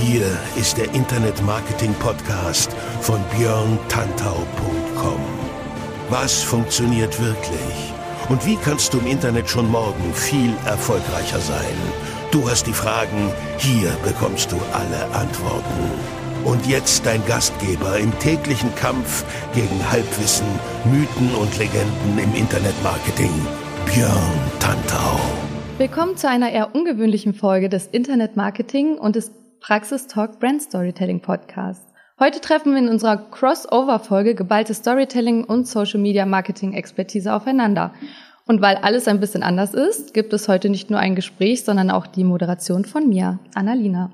Hier ist der Internet Marketing Podcast von björntantau.com. Was funktioniert wirklich? Und wie kannst du im Internet schon morgen viel erfolgreicher sein? Du hast die Fragen, hier bekommst du alle Antworten. Und jetzt dein Gastgeber im täglichen Kampf gegen Halbwissen, Mythen und Legenden im Internetmarketing, Björn Tantau. Willkommen zu einer eher ungewöhnlichen Folge des Internet Marketing und des Praxis Talk Brand Storytelling Podcast. Heute treffen wir in unserer Crossover-Folge geballte Storytelling und Social Media Marketing Expertise aufeinander. Und weil alles ein bisschen anders ist, gibt es heute nicht nur ein Gespräch, sondern auch die Moderation von mir, Annalina.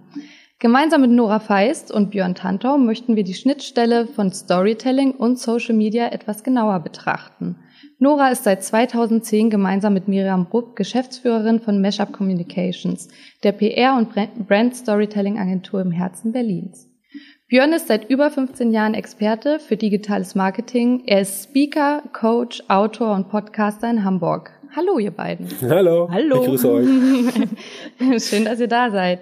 Gemeinsam mit Nora Feist und Björn Tantau möchten wir die Schnittstelle von Storytelling und Social Media etwas genauer betrachten. Nora ist seit 2010 gemeinsam mit Miriam Rupp Geschäftsführerin von Meshup Communications, der PR- und Brand Storytelling Agentur im Herzen Berlins. Björn ist seit über 15 Jahren Experte für digitales Marketing. Er ist Speaker, Coach, Autor und Podcaster in Hamburg. Hallo, ihr beiden. Hallo. Hallo. Ich grüße euch. Schön, dass ihr da seid.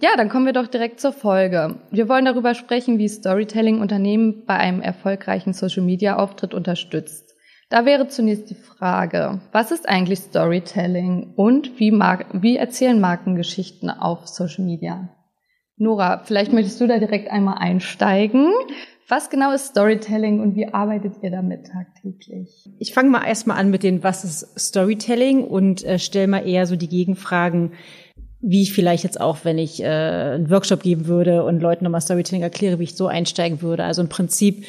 Ja, dann kommen wir doch direkt zur Folge. Wir wollen darüber sprechen, wie Storytelling Unternehmen bei einem erfolgreichen Social Media Auftritt unterstützt. Da wäre zunächst die Frage, was ist eigentlich Storytelling und wie, Mar wie erzählen Markengeschichten auf Social Media? Nora, vielleicht möchtest du da direkt einmal einsteigen. Was genau ist Storytelling und wie arbeitet ihr damit tagtäglich? Ich fange mal erstmal an mit den Was ist Storytelling und äh, stelle mal eher so die Gegenfragen, wie ich vielleicht jetzt auch, wenn ich äh, einen Workshop geben würde und Leuten nochmal Storytelling erkläre, wie ich so einsteigen würde. Also im Prinzip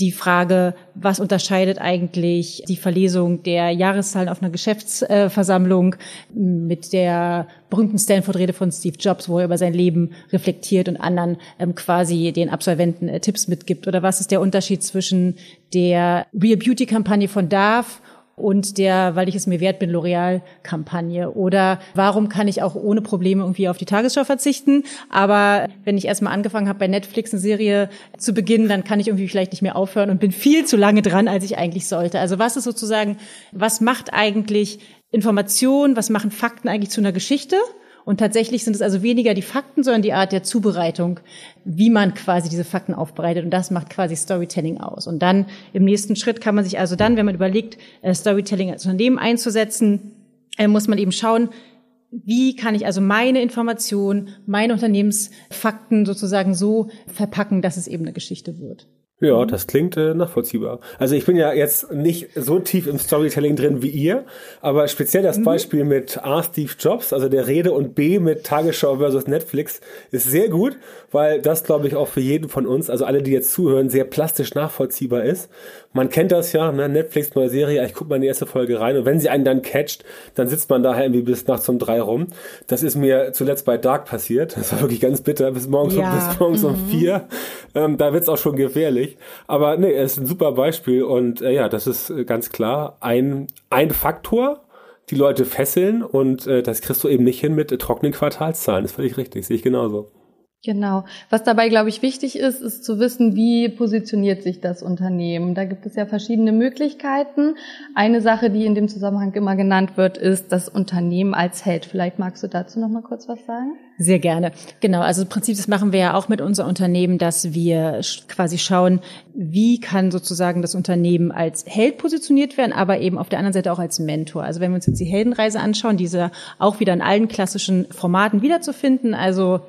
die Frage, was unterscheidet eigentlich die Verlesung der Jahreszahlen auf einer Geschäftsversammlung mit der berühmten Stanford-Rede von Steve Jobs, wo er über sein Leben reflektiert und anderen ähm, quasi den Absolventen äh, Tipps mitgibt? Oder was ist der Unterschied zwischen der Real Beauty-Kampagne von Darf und der, weil ich es mir wert bin, L'Oreal-Kampagne? Oder warum kann ich auch ohne Probleme irgendwie auf die Tagesschau verzichten? Aber wenn ich erstmal angefangen habe, bei Netflix eine Serie zu beginnen, dann kann ich irgendwie vielleicht nicht mehr aufhören und bin viel zu lange dran, als ich eigentlich sollte. Also was ist sozusagen, was macht eigentlich Information, was machen Fakten eigentlich zu einer Geschichte? Und tatsächlich sind es also weniger die Fakten, sondern die Art der Zubereitung, wie man quasi diese Fakten aufbereitet. Und das macht quasi Storytelling aus. Und dann im nächsten Schritt kann man sich also dann, wenn man überlegt, äh, Storytelling als Unternehmen einzusetzen, äh, muss man eben schauen, wie kann ich also meine Informationen, meine Unternehmensfakten sozusagen so verpacken, dass es eben eine Geschichte wird. Ja, das klingt äh, nachvollziehbar. Also ich bin ja jetzt nicht so tief im Storytelling drin wie ihr, aber speziell das mhm. Beispiel mit A. Steve Jobs, also der Rede und B mit Tagesschau versus Netflix ist sehr gut, weil das glaube ich auch für jeden von uns, also alle, die jetzt zuhören, sehr plastisch nachvollziehbar ist. Man kennt das ja, ne? Netflix neue Serie, ich gucke mal in die erste Folge rein und wenn sie einen dann catcht, dann sitzt man daher irgendwie bis nachts um drei rum. Das ist mir zuletzt bei Dark passiert. Das war wirklich ganz bitter, bis morgens, ja. um, bis morgens mhm. um vier. Ähm, da wird's auch schon gefährlich. Aber nee, er ist ein super Beispiel und äh, ja, das ist äh, ganz klar ein, ein Faktor, die Leute fesseln und äh, das kriegst du eben nicht hin mit äh, trockenen Quartalszahlen. Das ist völlig richtig, sehe ich genauso. Genau. Was dabei, glaube ich, wichtig ist, ist zu wissen, wie positioniert sich das Unternehmen. Da gibt es ja verschiedene Möglichkeiten. Eine Sache, die in dem Zusammenhang immer genannt wird, ist das Unternehmen als Held. Vielleicht magst du dazu noch mal kurz was sagen? Sehr gerne. Genau. Also im Prinzip, das machen wir ja auch mit unserem Unternehmen, dass wir quasi schauen, wie kann sozusagen das Unternehmen als Held positioniert werden, aber eben auf der anderen Seite auch als Mentor. Also wenn wir uns jetzt die Heldenreise anschauen, diese auch wieder in allen klassischen Formaten wiederzufinden, also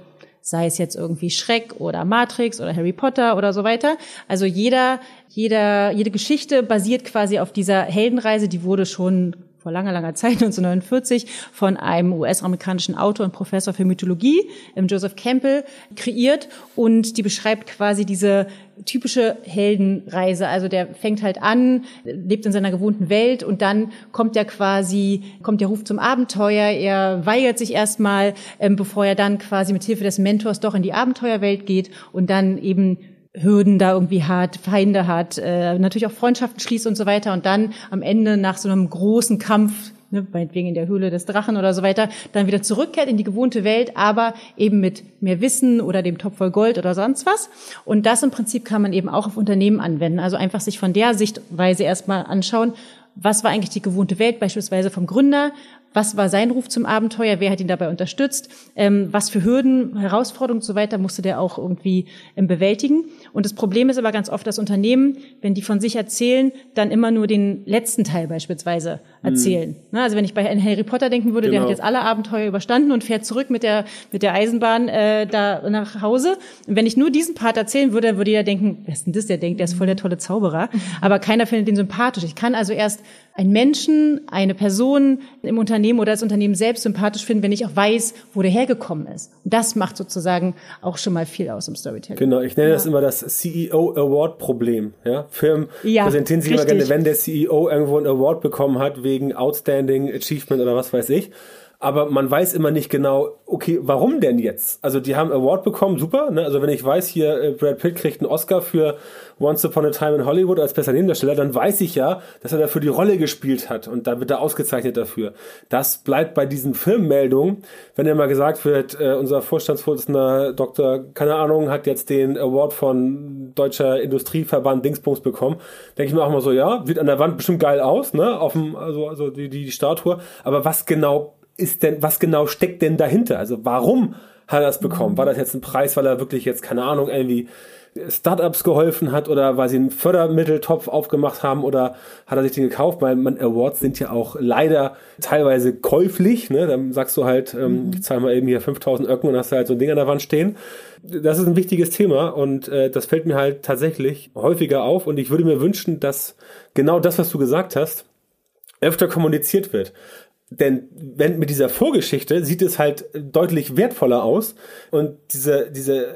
sei es jetzt irgendwie Schreck oder Matrix oder Harry Potter oder so weiter. Also jeder, jeder, jede Geschichte basiert quasi auf dieser Heldenreise, die wurde schon vor langer, langer Zeit, 1949, von einem US-amerikanischen Autor und Professor für Mythologie, Joseph Campbell, kreiert. Und die beschreibt quasi diese typische Heldenreise. Also der fängt halt an, lebt in seiner gewohnten Welt und dann kommt er quasi, kommt der Ruf zum Abenteuer. Er weigert sich erstmal, ähm, bevor er dann quasi mit Hilfe des Mentors doch in die Abenteuerwelt geht und dann eben Hürden da irgendwie hat, Feinde hat, äh, natürlich auch Freundschaften schließt und so weiter und dann am Ende nach so einem großen Kampf, ne, meinetwegen in der Höhle des Drachen oder so weiter, dann wieder zurückkehrt in die gewohnte Welt, aber eben mit mehr Wissen oder dem Topf voll Gold oder sonst was. Und das im Prinzip kann man eben auch auf Unternehmen anwenden. Also einfach sich von der Sichtweise erstmal anschauen, was war eigentlich die gewohnte Welt, beispielsweise vom Gründer, was war sein Ruf zum Abenteuer, wer hat ihn dabei unterstützt, ähm, was für Hürden, Herausforderungen und so weiter musste der auch irgendwie ähm, bewältigen. Und das Problem ist aber ganz oft, dass Unternehmen, wenn die von sich erzählen, dann immer nur den letzten Teil beispielsweise erzählen. Mhm. Also wenn ich bei Harry Potter denken würde, genau. der hat genau. jetzt alle Abenteuer überstanden und fährt zurück mit der, mit der Eisenbahn äh, da nach Hause. Und wenn ich nur diesen Part erzählen würde, dann würde jeder denken, wer ist denn das, der denkt, der ist voll der tolle Zauberer. Aber keiner findet den sympathisch. Ich kann also erst einen Menschen, eine Person im Unternehmen oder das Unternehmen selbst sympathisch finden, wenn ich auch weiß, wo der hergekommen ist. Und das macht sozusagen auch schon mal viel aus im Storytelling. Genau, ich nenne ja. das immer das CEO Award Problem. Ja? Firmen ja, präsentieren sich richtig. immer gerne, wenn der CEO irgendwo einen Award bekommen hat wegen Outstanding Achievement oder was weiß ich aber man weiß immer nicht genau, okay, warum denn jetzt? Also die haben Award bekommen, super. Ne? Also wenn ich weiß, hier äh, Brad Pitt kriegt einen Oscar für Once Upon a Time in Hollywood als bester Nebendarsteller, dann weiß ich ja, dass er dafür die Rolle gespielt hat und da wird er ausgezeichnet dafür. Das bleibt bei diesen Filmmeldungen, wenn immer gesagt wird, äh, unser Vorstandsvorsitzender Dr. keine Ahnung hat jetzt den Award von Deutscher Industrieverband Dingsbums bekommen, denke ich mir auch mal so, ja, sieht an der Wand bestimmt geil aus, ne, auf dem, also also die die, die Statue, aber was genau ist denn, was genau steckt denn dahinter? Also warum hat er das bekommen? War das jetzt ein Preis, weil er wirklich jetzt, keine Ahnung, irgendwie Startups geholfen hat oder weil sie einen Fördermitteltopf aufgemacht haben oder hat er sich den gekauft? Weil man Awards sind ja auch leider teilweise käuflich. Ne? Dann sagst du halt, ähm, mhm. ich zahle mal eben hier 5000 Öcken und hast halt so ein Ding an der Wand stehen. Das ist ein wichtiges Thema und äh, das fällt mir halt tatsächlich häufiger auf und ich würde mir wünschen, dass genau das, was du gesagt hast, öfter kommuniziert wird. Denn wenn mit dieser Vorgeschichte sieht es halt deutlich wertvoller aus und diese, diese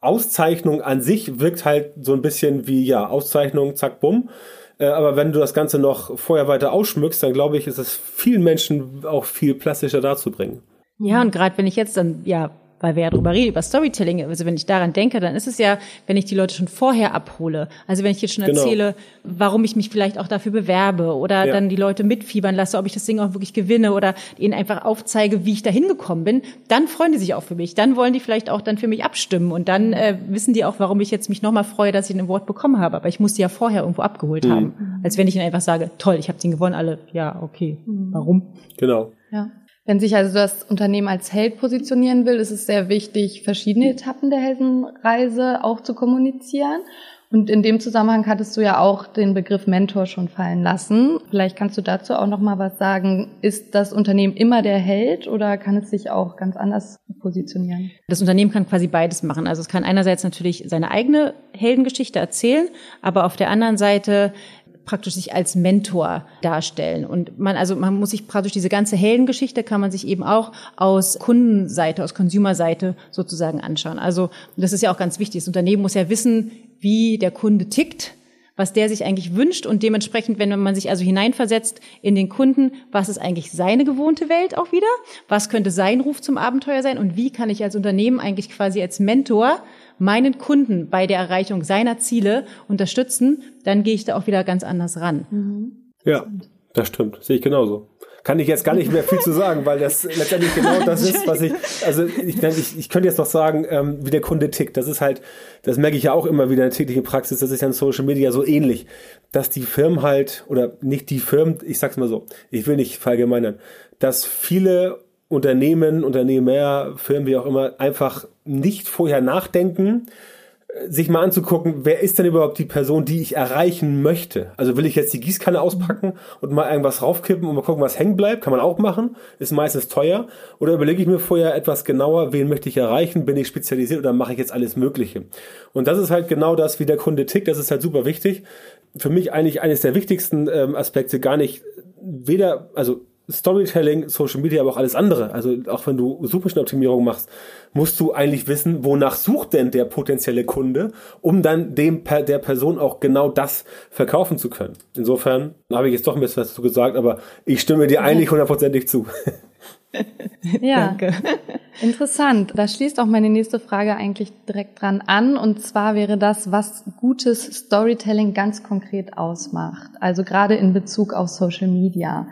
Auszeichnung an sich wirkt halt so ein bisschen wie, ja, Auszeichnung, zack, bumm. Äh, aber wenn du das Ganze noch vorher weiter ausschmückst, dann glaube ich, ist es vielen Menschen auch viel plastischer darzubringen. Ja, und gerade wenn ich jetzt dann, ja, weil wir ja drüber reden, über Storytelling, also wenn ich daran denke, dann ist es ja, wenn ich die Leute schon vorher abhole. Also wenn ich jetzt schon genau. erzähle, warum ich mich vielleicht auch dafür bewerbe oder ja. dann die Leute mitfiebern lasse, ob ich das Ding auch wirklich gewinne oder ihnen einfach aufzeige, wie ich da hingekommen bin, dann freuen die sich auch für mich. Dann wollen die vielleicht auch dann für mich abstimmen und dann äh, wissen die auch, warum ich jetzt mich nochmal freue, dass ich ein Wort bekommen habe. Aber ich muss die ja vorher irgendwo abgeholt mhm. haben. Als wenn ich ihnen einfach sage, toll, ich habe den gewonnen, alle, ja, okay, mhm. warum? Genau. Ja. Wenn sich also das Unternehmen als Held positionieren will, ist es sehr wichtig, verschiedene Etappen der Heldenreise auch zu kommunizieren. Und in dem Zusammenhang hattest du ja auch den Begriff Mentor schon fallen lassen. Vielleicht kannst du dazu auch noch mal was sagen. Ist das Unternehmen immer der Held oder kann es sich auch ganz anders positionieren? Das Unternehmen kann quasi beides machen. Also es kann einerseits natürlich seine eigene Heldengeschichte erzählen, aber auf der anderen Seite praktisch sich als Mentor darstellen. Und man, also man muss sich praktisch diese ganze Heldengeschichte kann man sich eben auch aus Kundenseite, aus Consumerseite sozusagen anschauen. Also das ist ja auch ganz wichtig. Das Unternehmen muss ja wissen, wie der Kunde tickt was der sich eigentlich wünscht und dementsprechend, wenn man sich also hineinversetzt in den Kunden, was ist eigentlich seine gewohnte Welt auch wieder? Was könnte sein Ruf zum Abenteuer sein? Und wie kann ich als Unternehmen eigentlich quasi als Mentor meinen Kunden bei der Erreichung seiner Ziele unterstützen, dann gehe ich da auch wieder ganz anders ran. Mhm. Ja, das stimmt. Sehe ich genauso. Kann ich jetzt gar nicht mehr viel zu sagen, weil das letztendlich genau das ist, was ich, also ich, ich, ich könnte jetzt noch sagen, ähm, wie der Kunde tickt. Das ist halt, das merke ich ja auch immer wieder in der täglichen Praxis, das ist ja in Social Media so ähnlich, dass die Firmen halt, oder nicht die Firmen, ich sag's mal so, ich will nicht verallgemeinern, dass viele Unternehmen, Unternehmer, Firmen, wie auch immer, einfach nicht vorher nachdenken, sich mal anzugucken, wer ist denn überhaupt die Person, die ich erreichen möchte? Also will ich jetzt die Gießkanne auspacken und mal irgendwas raufkippen und mal gucken, was hängen bleibt? Kann man auch machen, ist meistens teuer. Oder überlege ich mir vorher etwas genauer, wen möchte ich erreichen? Bin ich spezialisiert oder mache ich jetzt alles Mögliche? Und das ist halt genau das, wie der Kunde tickt. Das ist halt super wichtig. Für mich eigentlich eines der wichtigsten ähm, Aspekte, gar nicht weder, also Storytelling, Social Media, aber auch alles andere. Also auch wenn du Suchmaschinenoptimierung machst, musst du eigentlich wissen, wonach sucht denn der potenzielle Kunde, um dann dem der Person auch genau das verkaufen zu können. Insofern habe ich jetzt doch ein bisschen was dazu gesagt, aber ich stimme dir eigentlich hundertprozentig zu. ja, Danke. interessant. Da schließt auch meine nächste Frage eigentlich direkt dran an. Und zwar wäre das, was gutes Storytelling ganz konkret ausmacht. Also gerade in Bezug auf Social Media.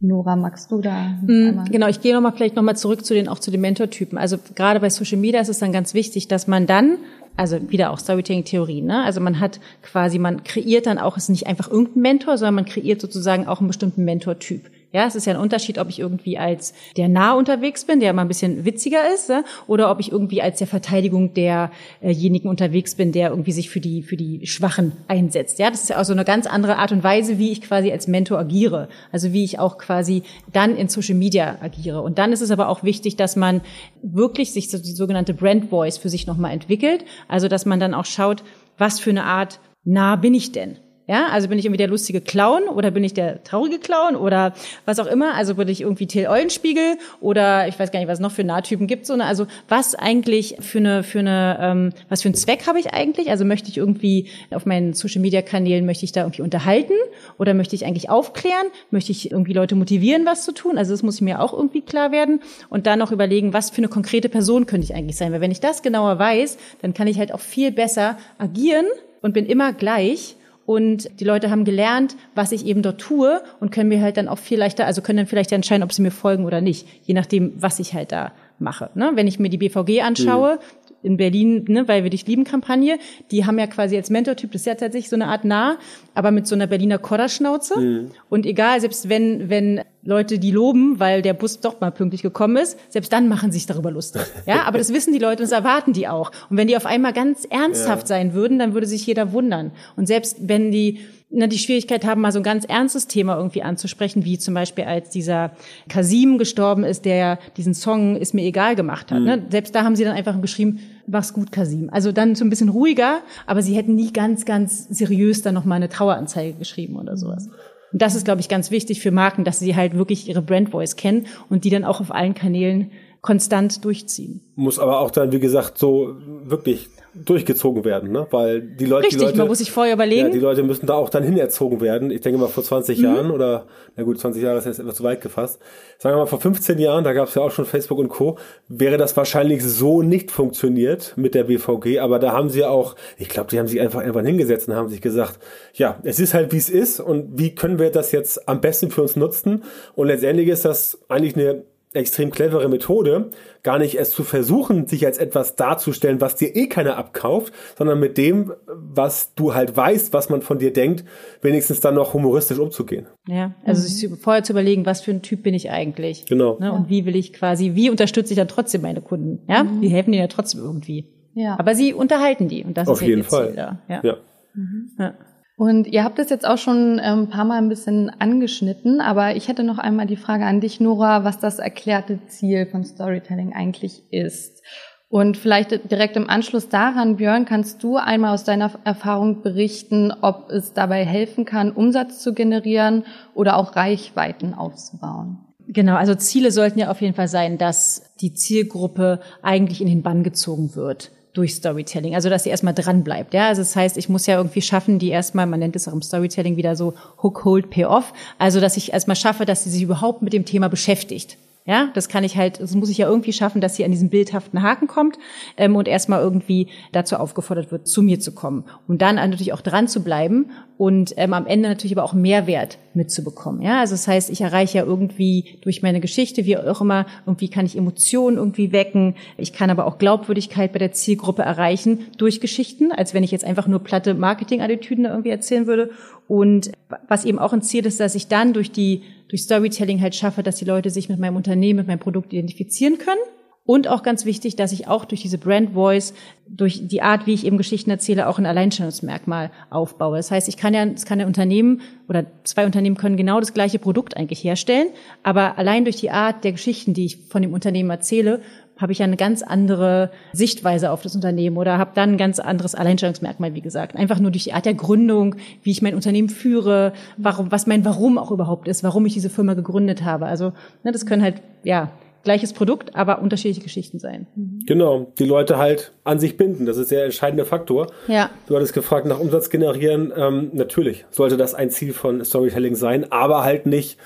Nora, magst du da? Mm, genau, ich gehe nochmal vielleicht nochmal zurück zu den, auch zu den Mentortypen. Also gerade bei Social Media ist es dann ganz wichtig, dass man dann, also wieder auch Storytelling-Theorien, ne? Also man hat quasi, man kreiert dann auch, es ist nicht einfach irgendein Mentor, sondern man kreiert sozusagen auch einen bestimmten Mentortyp. Ja, es ist ja ein Unterschied, ob ich irgendwie als der nah unterwegs bin, der mal ein bisschen witziger ist, ja, oder ob ich irgendwie als der Verteidigung derjenigen unterwegs bin, der irgendwie sich für die, für die Schwachen einsetzt. Ja, das ist ja auch so eine ganz andere Art und Weise, wie ich quasi als Mentor agiere. Also wie ich auch quasi dann in Social Media agiere. Und dann ist es aber auch wichtig, dass man wirklich sich so die sogenannte Brand Voice für sich nochmal entwickelt. Also, dass man dann auch schaut, was für eine Art nah bin ich denn? Ja, also bin ich irgendwie der lustige Clown oder bin ich der traurige Clown oder was auch immer. Also bin ich irgendwie Till Eulenspiegel oder ich weiß gar nicht, was es noch für Nahtypen gibt. So, ne? Also was eigentlich für eine, für eine, ähm, was für einen Zweck habe ich eigentlich? Also möchte ich irgendwie auf meinen Social Media Kanälen möchte ich da irgendwie unterhalten oder möchte ich eigentlich aufklären? Möchte ich irgendwie Leute motivieren, was zu tun? Also das muss mir auch irgendwie klar werden und dann noch überlegen, was für eine konkrete Person könnte ich eigentlich sein? Weil wenn ich das genauer weiß, dann kann ich halt auch viel besser agieren und bin immer gleich und die Leute haben gelernt, was ich eben dort tue und können mir halt dann auch viel leichter, also können dann vielleicht entscheiden, ob sie mir folgen oder nicht, je nachdem, was ich halt da mache. Ne? Wenn ich mir die BVG anschaue, mhm in Berlin, ne, weil wir dich lieben Kampagne, die haben ja quasi als Mentortyp, das ist ja tatsächlich so eine Art nah, aber mit so einer Berliner Kodderschnauze. Mhm. Und egal, selbst wenn, wenn Leute die loben, weil der Bus doch mal pünktlich gekommen ist, selbst dann machen sie sich darüber lustig. Ja, aber das wissen die Leute und das erwarten die auch. Und wenn die auf einmal ganz ernsthaft ja. sein würden, dann würde sich jeder wundern. Und selbst wenn die ne, die Schwierigkeit haben, mal so ein ganz ernstes Thema irgendwie anzusprechen, wie zum Beispiel als dieser Kasim gestorben ist, der diesen Song Ist mir egal gemacht hat. Mhm. Ne? Selbst da haben sie dann einfach geschrieben, mach's gut, Kasim. Also dann so ein bisschen ruhiger, aber sie hätten nie ganz, ganz seriös dann nochmal eine Traueranzeige geschrieben oder sowas. Und das ist, glaube ich, ganz wichtig für Marken, dass sie halt wirklich ihre Brand Voice kennen und die dann auch auf allen Kanälen konstant durchziehen. Muss aber auch dann, wie gesagt, so wirklich durchgezogen werden, ne? Weil die Leute, Richtig, die Leute, man muss sich vorher überlegen. Ja, die Leute müssen da auch dann hinerzogen werden. Ich denke mal vor 20 mhm. Jahren oder, na gut, 20 Jahre ist jetzt etwas zu weit gefasst. Sagen wir mal vor 15 Jahren, da gab es ja auch schon Facebook und Co., wäre das wahrscheinlich so nicht funktioniert mit der BVG, aber da haben sie auch, ich glaube, die haben sich einfach irgendwann hingesetzt und haben sich gesagt, ja, es ist halt wie es ist und wie können wir das jetzt am besten für uns nutzen? Und letztendlich ist das eigentlich eine extrem clevere Methode, gar nicht erst zu versuchen, sich als etwas darzustellen, was dir eh keiner abkauft, sondern mit dem, was du halt weißt, was man von dir denkt, wenigstens dann noch humoristisch umzugehen. Ja, also sich vorher zu überlegen, was für ein Typ bin ich eigentlich? Genau. Ne, und wie will ich quasi, wie unterstütze ich dann trotzdem meine Kunden? Ja, mhm. die helfen dir ja trotzdem irgendwie. Ja. Aber sie unterhalten die und das Auf ist jeden Fall. Da. Ja. ja. Mhm. ja. Und ihr habt es jetzt auch schon ähm, ein paar Mal ein bisschen angeschnitten, aber ich hätte noch einmal die Frage an dich, Nora, was das erklärte Ziel von Storytelling eigentlich ist. Und vielleicht direkt im Anschluss daran, Björn, kannst du einmal aus deiner Erfahrung berichten, ob es dabei helfen kann, Umsatz zu generieren oder auch Reichweiten aufzubauen? Genau, also Ziele sollten ja auf jeden Fall sein, dass die Zielgruppe eigentlich in den Bann gezogen wird durch Storytelling. Also, dass sie erstmal dran bleibt. Ja, also das heißt, ich muss ja irgendwie schaffen, die erstmal, man nennt es auch im Storytelling wieder so Hook, Hold, Pay Off. Also, dass ich erstmal schaffe, dass sie sich überhaupt mit dem Thema beschäftigt. Ja, das kann ich halt, das muss ich ja irgendwie schaffen, dass sie an diesen bildhaften Haken kommt ähm, und erstmal irgendwie dazu aufgefordert wird, zu mir zu kommen. Und dann natürlich auch dran zu bleiben und ähm, am Ende natürlich aber auch Mehrwert mitzubekommen. Ja, also das heißt, ich erreiche ja irgendwie durch meine Geschichte, wie auch immer, irgendwie kann ich Emotionen irgendwie wecken. Ich kann aber auch Glaubwürdigkeit bei der Zielgruppe erreichen durch Geschichten, als wenn ich jetzt einfach nur platte Marketing-Attitüden irgendwie erzählen würde. Und was eben auch ein Ziel ist, dass ich dann durch die, durch Storytelling halt schaffe, dass die Leute sich mit meinem Unternehmen, mit meinem Produkt identifizieren können. Und auch ganz wichtig, dass ich auch durch diese Brand Voice, durch die Art, wie ich eben Geschichten erzähle, auch ein Alleinstellungsmerkmal aufbaue. Das heißt, ich kann ja, es kann ein Unternehmen oder zwei Unternehmen können genau das gleiche Produkt eigentlich herstellen, aber allein durch die Art der Geschichten, die ich von dem Unternehmen erzähle, habe ich eine ganz andere Sichtweise auf das Unternehmen oder habe dann ein ganz anderes Alleinstellungsmerkmal, wie gesagt. Einfach nur durch die Art der Gründung, wie ich mein Unternehmen führe, warum, was mein Warum auch überhaupt ist, warum ich diese Firma gegründet habe. Also ne, das können halt, ja, gleiches Produkt, aber unterschiedliche Geschichten sein. Genau, die Leute halt an sich binden. Das ist der entscheidende Faktor. Ja. Du hattest gefragt nach Umsatz generieren. Ähm, natürlich sollte das ein Ziel von Storytelling sein, aber halt nicht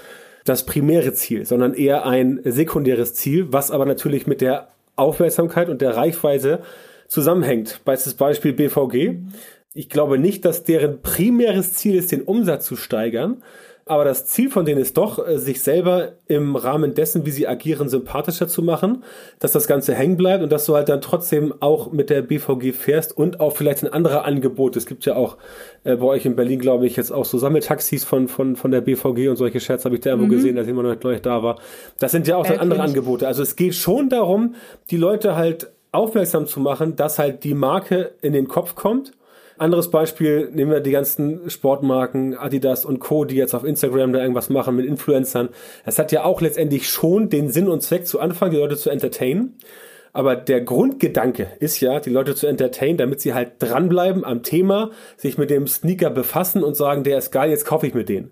das primäre Ziel, sondern eher ein sekundäres Ziel, was aber natürlich mit der Aufmerksamkeit und der Reichweite zusammenhängt. Bestes Beispiel BVG. Ich glaube nicht, dass deren primäres Ziel ist, den Umsatz zu steigern, aber das Ziel von denen ist doch, äh, sich selber im Rahmen dessen, wie sie agieren, sympathischer zu machen, dass das Ganze hängen bleibt und dass du halt dann trotzdem auch mit der BVG fährst und auch vielleicht ein anderer Angebot. Es gibt ja auch äh, bei euch in Berlin, glaube ich, jetzt auch so Sammeltaxis von, von, von der BVG und solche Scherze habe ich da irgendwo mhm. gesehen, als ich immer noch nicht da war. Das sind ja auch dann andere Angebote. Also es geht schon darum, die Leute halt aufmerksam zu machen, dass halt die Marke in den Kopf kommt anderes Beispiel, nehmen wir die ganzen Sportmarken, Adidas und Co., die jetzt auf Instagram da irgendwas machen mit Influencern. Es hat ja auch letztendlich schon den Sinn und Zweck zu Anfang, die Leute zu entertainen. Aber der Grundgedanke ist ja, die Leute zu entertainen, damit sie halt dranbleiben am Thema, sich mit dem Sneaker befassen und sagen, der ist geil, jetzt kaufe ich mir den.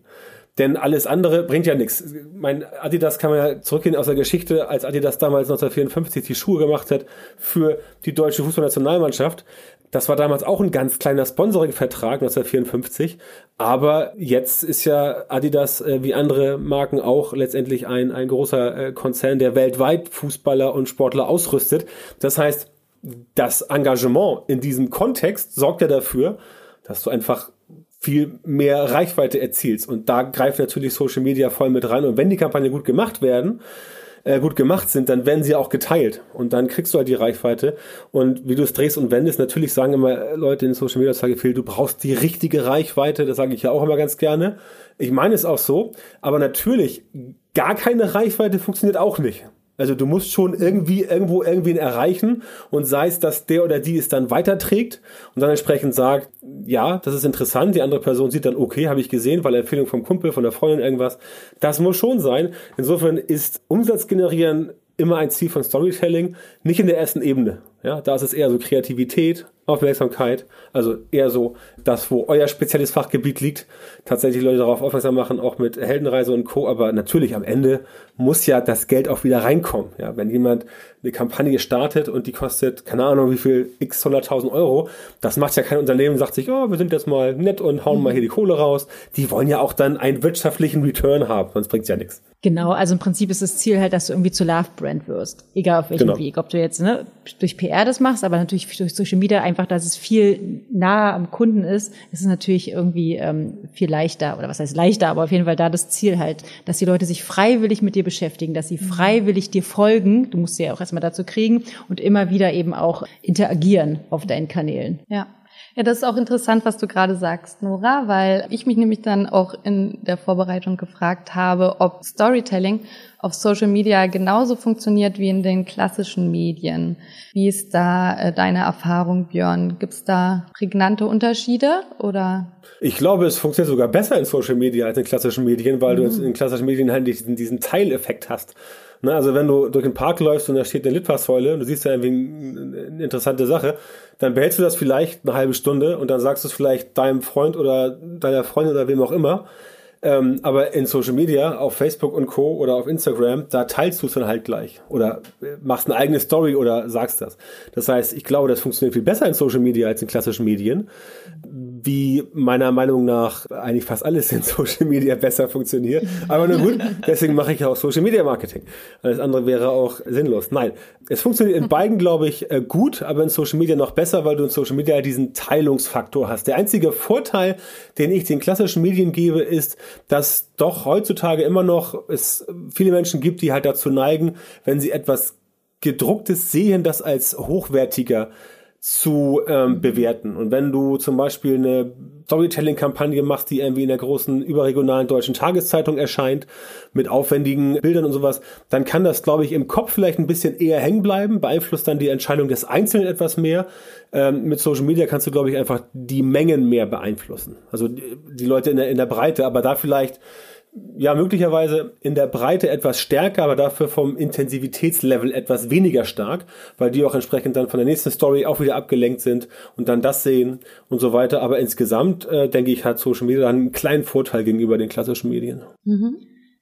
Denn alles andere bringt ja nichts. Mein Adidas kann man ja zurückgehen aus der Geschichte, als Adidas damals 1954 die Schuhe gemacht hat für die deutsche Fußballnationalmannschaft. Das war damals auch ein ganz kleiner Sponsoring-Vertrag 1954. Aber jetzt ist ja Adidas äh, wie andere Marken auch letztendlich ein, ein großer äh, Konzern, der weltweit Fußballer und Sportler ausrüstet. Das heißt, das Engagement in diesem Kontext sorgt ja dafür, dass du einfach viel mehr Reichweite erzielst. Und da greift natürlich Social Media voll mit rein. Und wenn die Kampagne gut gemacht werden, äh, gut gemacht sind, dann werden sie auch geteilt und dann kriegst du halt die Reichweite. Und wie du es drehst und wendest, natürlich sagen immer Leute in Social Media sage viel, du brauchst die richtige Reichweite, das sage ich ja auch immer ganz gerne. Ich meine es auch so, aber natürlich, gar keine Reichweite funktioniert auch nicht. Also du musst schon irgendwie irgendwo irgendwen erreichen und sei es, dass der oder die es dann weiterträgt und dann entsprechend sagt, ja, das ist interessant, die andere Person sieht dann, okay, habe ich gesehen, weil Empfehlung vom Kumpel, von der Freundin irgendwas. Das muss schon sein. Insofern ist Umsatz generieren immer ein Ziel von Storytelling, nicht in der ersten Ebene. Ja, da ist es eher so Kreativität, Aufmerksamkeit, also eher so das, wo euer spezielles Fachgebiet liegt, tatsächlich Leute darauf aufmerksam machen, auch mit Heldenreise und Co. Aber natürlich am Ende muss ja das Geld auch wieder reinkommen. Ja, wenn jemand eine Kampagne startet und die kostet, keine Ahnung, wie viel x 100.000 Euro, das macht ja kein Unternehmen, sagt sich, oh, wir sind jetzt mal nett und hauen mal hier die Kohle raus. Die wollen ja auch dann einen wirtschaftlichen Return haben, sonst bringt's ja nichts. Genau, also im Prinzip ist das Ziel halt, dass du irgendwie zu Love Brand wirst. Egal auf welchem genau. Weg. Ob du jetzt ne, durch PR das machst, aber natürlich durch Social Media einfach, dass es viel nahe am Kunden ist, ist es natürlich irgendwie ähm, viel leichter, oder was heißt leichter, aber auf jeden Fall da das Ziel halt, dass die Leute sich freiwillig mit dir beschäftigen, dass sie mhm. freiwillig dir folgen. Du musst sie ja auch erstmal dazu kriegen und immer wieder eben auch interagieren auf deinen Kanälen. Ja. Ja, das ist auch interessant, was du gerade sagst, Nora, weil ich mich nämlich dann auch in der Vorbereitung gefragt habe, ob Storytelling auf Social Media genauso funktioniert wie in den klassischen Medien. Wie ist da äh, deine Erfahrung, Björn? Gibt es da prägnante Unterschiede oder? Ich glaube, es funktioniert sogar besser in Social Media als in klassischen Medien, weil mhm. du in klassischen Medien halt diesen, diesen Teileffekt hast. Ne, also wenn du durch den Park läufst und da steht eine Litfaßsäule und du siehst ja irgendwie eine interessante Sache, dann behältst du das vielleicht eine halbe Stunde und dann sagst du es vielleicht deinem Freund oder deiner Freundin oder wem auch immer. Ähm, aber in Social Media, auf Facebook und Co. oder auf Instagram, da teilst du es dann halt gleich. Oder äh, machst eine eigene Story oder sagst das. Das heißt, ich glaube, das funktioniert viel besser in Social Media als in klassischen Medien wie meiner Meinung nach eigentlich fast alles in Social Media besser funktioniert. Aber nur gut, deswegen mache ich auch Social Media Marketing. Alles andere wäre auch sinnlos. Nein, es funktioniert in beiden, glaube ich, äh, gut, aber in Social Media noch besser, weil du in Social Media diesen Teilungsfaktor hast. Der einzige Vorteil, den ich den klassischen Medien gebe, ist, dass doch heutzutage immer noch es viele Menschen gibt, die halt dazu neigen, wenn sie etwas gedrucktes sehen, das als hochwertiger zu ähm, bewerten. Und wenn du zum Beispiel eine Storytelling-Kampagne machst, die irgendwie in der großen überregionalen deutschen Tageszeitung erscheint, mit aufwendigen Bildern und sowas, dann kann das, glaube ich, im Kopf vielleicht ein bisschen eher hängen bleiben, beeinflusst dann die Entscheidung des Einzelnen etwas mehr. Ähm, mit Social Media kannst du, glaube ich, einfach die Mengen mehr beeinflussen. Also die, die Leute in der, in der Breite, aber da vielleicht ja, möglicherweise in der Breite etwas stärker, aber dafür vom Intensivitätslevel etwas weniger stark, weil die auch entsprechend dann von der nächsten Story auch wieder abgelenkt sind und dann das sehen und so weiter. Aber insgesamt, äh, denke ich, hat Social Media einen kleinen Vorteil gegenüber den klassischen Medien. Mhm.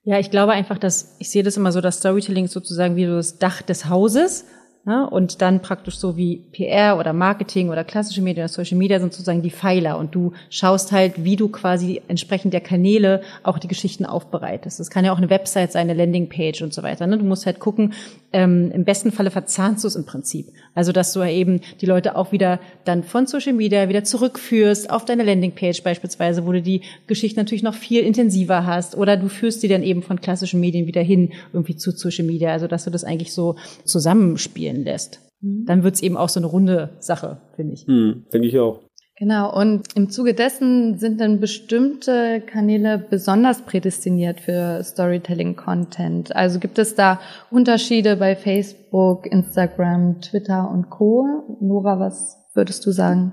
Ja, ich glaube einfach, dass ich sehe das immer so, dass Storytelling sozusagen wie so das Dach des Hauses Ne? Und dann praktisch so wie PR oder Marketing oder klassische Medien oder Social Media sind sozusagen die Pfeiler und du schaust halt, wie du quasi entsprechend der Kanäle auch die Geschichten aufbereitest. Das kann ja auch eine Website sein, eine Landingpage und so weiter. Ne? Du musst halt gucken, ähm, im besten Falle verzahnst du es im Prinzip. Also dass du eben die Leute auch wieder dann von Social Media wieder zurückführst auf deine Landingpage beispielsweise, wo du die Geschichte natürlich noch viel intensiver hast oder du führst die dann eben von klassischen Medien wieder hin irgendwie zu Social Media. Also dass du das eigentlich so zusammenspielen entstehen lässt. Mhm. Dann wird es eben auch so eine runde Sache, finde ich. Mhm, Denke ich auch. Genau, und im Zuge dessen sind dann bestimmte Kanäle besonders prädestiniert für Storytelling-Content. Also gibt es da Unterschiede bei Facebook, Instagram, Twitter und Co. Nora, was würdest du sagen?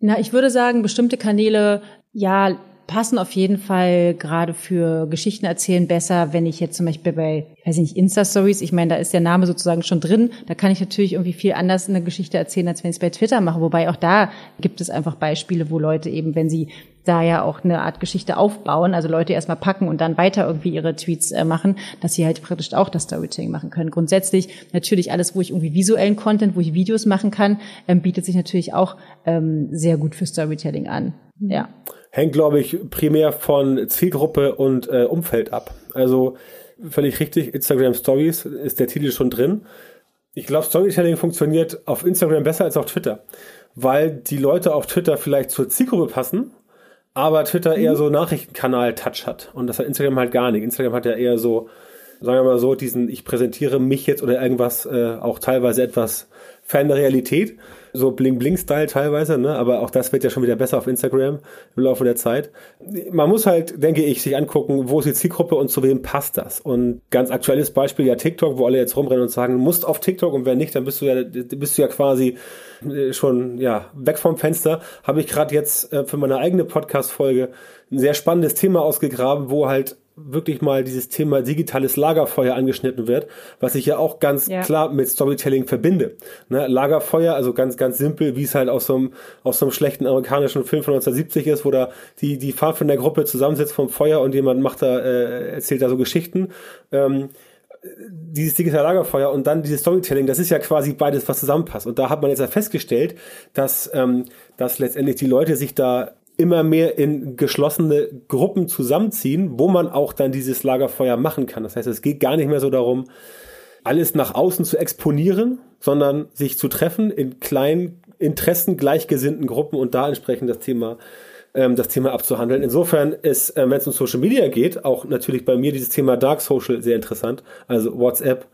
Na, ich würde sagen, bestimmte Kanäle, ja, passen auf jeden Fall gerade für Geschichten erzählen besser, wenn ich jetzt zum Beispiel bei, ich weiß nicht, Insta-Stories, ich meine, da ist der Name sozusagen schon drin, da kann ich natürlich irgendwie viel anders eine Geschichte erzählen, als wenn ich es bei Twitter mache. Wobei auch da gibt es einfach Beispiele, wo Leute eben, wenn sie da ja auch eine Art Geschichte aufbauen, also Leute erstmal packen und dann weiter irgendwie ihre Tweets äh, machen, dass sie halt praktisch auch das Storytelling machen können. Grundsätzlich natürlich alles, wo ich irgendwie visuellen Content, wo ich Videos machen kann, ähm, bietet sich natürlich auch ähm, sehr gut für Storytelling an. Ja hängt, glaube ich, primär von Zielgruppe und äh, Umfeld ab. Also völlig richtig, Instagram Stories ist der Titel schon drin. Ich glaube, Storytelling funktioniert auf Instagram besser als auf Twitter, weil die Leute auf Twitter vielleicht zur Zielgruppe passen, aber Twitter mhm. eher so Nachrichtenkanal-Touch hat. Und das hat Instagram halt gar nicht. Instagram hat ja eher so, sagen wir mal so, diesen, ich präsentiere mich jetzt oder irgendwas, äh, auch teilweise etwas ferne Realität so Bling-Bling-Style teilweise, ne? aber auch das wird ja schon wieder besser auf Instagram im Laufe der Zeit. Man muss halt, denke ich, sich angucken, wo ist die Zielgruppe und zu wem passt das. Und ganz aktuelles Beispiel ja TikTok, wo alle jetzt rumrennen und sagen, musst auf TikTok und wenn nicht, dann bist du ja, bist du ja quasi äh, schon ja weg vom Fenster. Habe ich gerade jetzt äh, für meine eigene Podcast-Folge ein sehr spannendes Thema ausgegraben, wo halt wirklich mal dieses Thema digitales Lagerfeuer angeschnitten wird, was ich ja auch ganz ja. klar mit Storytelling verbinde. Ne, Lagerfeuer, also ganz, ganz simpel, wie es halt aus so, einem, aus so einem schlechten amerikanischen Film von 1970 ist, wo da die, die Fahrt der Gruppe zusammensitzt vom Feuer und jemand macht da, äh, erzählt da so Geschichten. Ähm, dieses digitale Lagerfeuer und dann dieses Storytelling, das ist ja quasi beides, was zusammenpasst. Und da hat man jetzt ja festgestellt, dass, ähm, dass letztendlich die Leute sich da immer mehr in geschlossene Gruppen zusammenziehen, wo man auch dann dieses Lagerfeuer machen kann. Das heißt, es geht gar nicht mehr so darum, alles nach außen zu exponieren, sondern sich zu treffen in kleinen Interessen gleichgesinnten Gruppen und da entsprechend das Thema ähm, das Thema abzuhandeln. Insofern ist, äh, wenn es um Social Media geht, auch natürlich bei mir dieses Thema Dark Social sehr interessant. Also WhatsApp,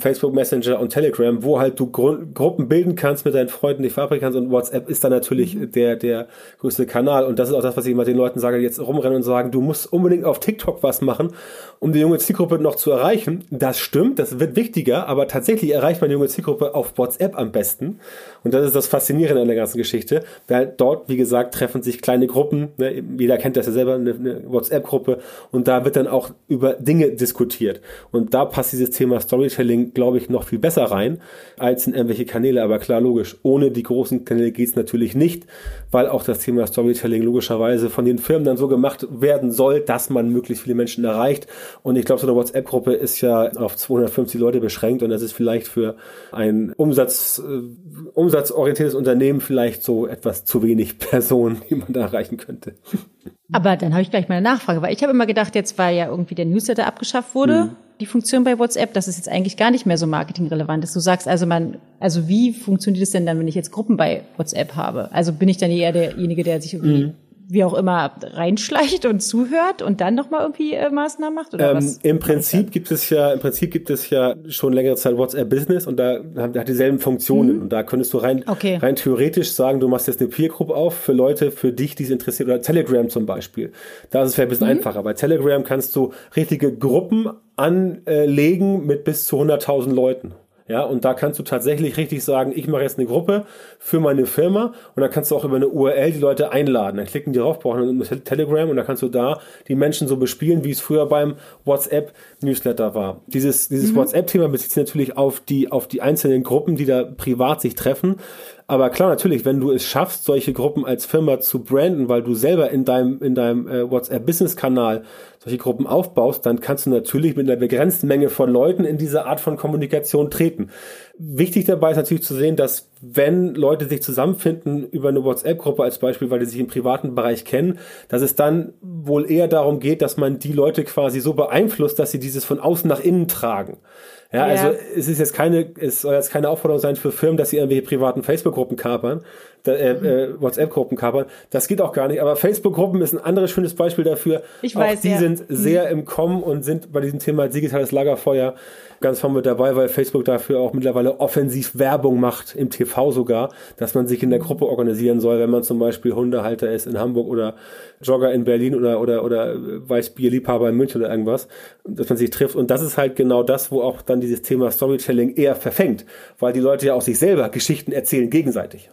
Facebook Messenger und Telegram, wo halt du Gru Gruppen bilden kannst mit deinen Freunden, die verabreden kannst und WhatsApp ist dann natürlich mhm. der, der größte Kanal und das ist auch das, was ich immer den Leuten sage, jetzt rumrennen und sagen, du musst unbedingt auf TikTok was machen, um die junge Zielgruppe noch zu erreichen. Das stimmt, das wird wichtiger, aber tatsächlich erreicht man die junge Zielgruppe auf WhatsApp am besten und das ist das Faszinierende an der ganzen Geschichte, weil dort, wie gesagt, treffen sich kleine Gruppen, ne? jeder kennt das ja selber, eine, eine WhatsApp-Gruppe und da wird dann auch über Dinge diskutiert und da passt dieses Thema Storytelling glaube ich, noch viel besser rein als in irgendwelche Kanäle. Aber klar, logisch, ohne die großen Kanäle geht es natürlich nicht, weil auch das Thema Storytelling logischerweise von den Firmen dann so gemacht werden soll, dass man möglichst viele Menschen erreicht. Und ich glaube, so eine WhatsApp-Gruppe ist ja auf 250 Leute beschränkt und das ist vielleicht für ein Umsatz, äh, umsatzorientiertes Unternehmen vielleicht so etwas zu wenig Personen, die man da erreichen könnte. Aber dann habe ich gleich mal eine Nachfrage, weil ich habe immer gedacht, jetzt weil ja irgendwie der Newsletter abgeschafft wurde, mhm die Funktion bei WhatsApp, dass es jetzt eigentlich gar nicht mehr so marketingrelevant ist. Du sagst also, man, also wie funktioniert es denn dann, wenn ich jetzt Gruppen bei WhatsApp habe? Also bin ich dann eher derjenige, der sich irgendwie mhm wie auch immer reinschleicht und zuhört und dann nochmal irgendwie äh, Maßnahmen macht? Oder ähm, was? Im Prinzip gibt es ja, im Prinzip gibt es ja schon längere Zeit WhatsApp Business und da hat, hat dieselben Funktionen mhm. und da könntest du rein, okay. rein theoretisch sagen, du machst jetzt eine Peer Group auf für Leute, für dich, die es interessiert oder Telegram zum Beispiel. Da ist es vielleicht ein bisschen mhm. einfacher. Bei Telegram kannst du richtige Gruppen anlegen mit bis zu 100.000 Leuten. Ja, und da kannst du tatsächlich richtig sagen, ich mache jetzt eine Gruppe für meine Firma und dann kannst du auch über eine URL die Leute einladen. Dann klicken die drauf, brauchen ein Telegram und dann kannst du da die Menschen so bespielen, wie es früher beim WhatsApp Newsletter war. Dieses, dieses mhm. WhatsApp-Thema bezieht sich natürlich auf die, auf die einzelnen Gruppen, die da privat sich treffen. Aber klar, natürlich, wenn du es schaffst, solche Gruppen als Firma zu branden, weil du selber in deinem, in deinem äh, WhatsApp-Business-Kanal solche Gruppen aufbaust, dann kannst du natürlich mit einer begrenzten Menge von Leuten in diese Art von Kommunikation treten. Wichtig dabei ist natürlich zu sehen, dass wenn Leute sich zusammenfinden über eine WhatsApp-Gruppe als Beispiel, weil die sich im privaten Bereich kennen, dass es dann wohl eher darum geht, dass man die Leute quasi so beeinflusst, dass sie dieses von außen nach innen tragen. Ja, ja, also es ist jetzt keine, es soll jetzt keine Aufforderung sein für Firmen, dass sie irgendwelche privaten Facebook-Gruppen kapern, äh, äh, WhatsApp-Gruppen kapern. Das geht auch gar nicht. Aber Facebook-Gruppen ist ein anderes schönes Beispiel dafür. Ich weiß, auch die ja. sind sehr im Kommen und sind bei diesem Thema digitales Lagerfeuer ganz vorne mit dabei, weil Facebook dafür auch mittlerweile offensiv Werbung macht, im TV sogar, dass man sich in der Gruppe organisieren soll, wenn man zum Beispiel Hundehalter ist in Hamburg oder Jogger in Berlin oder, oder, oder Weißbierliebhaber in München oder irgendwas, dass man sich trifft. Und das ist halt genau das, wo auch dann dieses Thema Storytelling eher verfängt, weil die Leute ja auch sich selber Geschichten erzählen gegenseitig.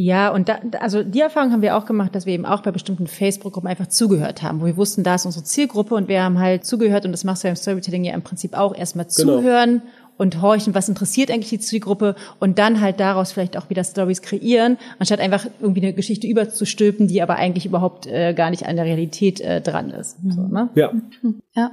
Ja, und da, also die Erfahrung haben wir auch gemacht, dass wir eben auch bei bestimmten Facebook-Gruppen einfach zugehört haben, wo wir wussten, da ist unsere Zielgruppe und wir haben halt zugehört und das machst du ja im Storytelling ja im Prinzip auch erstmal Genau. zuhören und horchen, was interessiert eigentlich die Zielgruppe und dann halt daraus vielleicht auch wieder Stories kreieren, anstatt einfach irgendwie eine Geschichte überzustülpen, die aber eigentlich überhaupt äh, gar nicht an der Realität äh, dran ist. So, ne? Ja. Ja,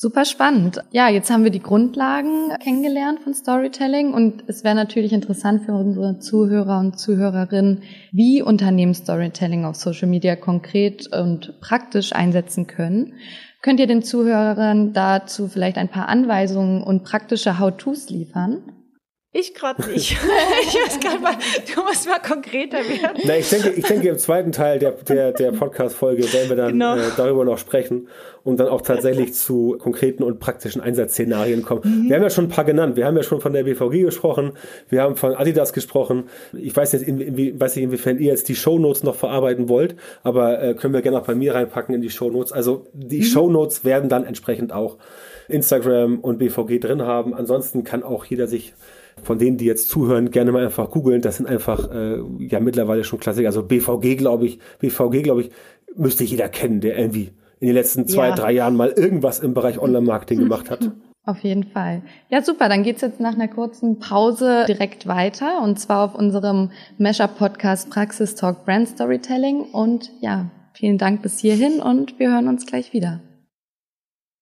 super spannend. Ja, jetzt haben wir die Grundlagen kennengelernt von Storytelling und es wäre natürlich interessant für unsere Zuhörer und Zuhörerinnen, wie Unternehmen Storytelling auf Social Media konkret und praktisch einsetzen können. Könnt ihr den Zuhörern dazu vielleicht ein paar Anweisungen und praktische How-Tos liefern? Ich gerade nicht. ich weiß mal, du musst mal konkreter werden. Na, ich denke, ich denke, im zweiten Teil der, der, der Podcast-Folge werden wir dann Genau. äh, darüber noch sprechen und dann auch tatsächlich zu konkreten und praktischen Einsatzszenarien kommen. Mhm. Wir haben ja schon ein paar genannt. Wir haben ja schon von der BVG gesprochen. Wir haben von Adidas gesprochen. Ich weiß nicht, in, in, weiß nicht inwiefern ihr jetzt die Shownotes noch verarbeiten wollt, aber äh, können wir gerne auch bei mir reinpacken in die Shownotes. Also die Mhm. Shownotes werden dann entsprechend auch Instagram und BVG drin haben. Ansonsten kann auch jeder sich von denen, die jetzt zuhören, gerne mal einfach googeln. Das sind einfach äh, ja mittlerweile schon Klassiker. Also BVG, glaube ich, BVG, glaube ich, müsste jeder kennen, der irgendwie in den letzten zwei, Ja. drei Jahren mal irgendwas im Bereich Online-Marketing gemacht hat. Auf jeden Fall. Ja, super. Dann geht's jetzt nach einer kurzen Pause direkt weiter und zwar auf unserem Mesher-Podcast Praxis Talk Brand Storytelling. Und ja, vielen Dank bis hierhin und wir hören uns gleich wieder.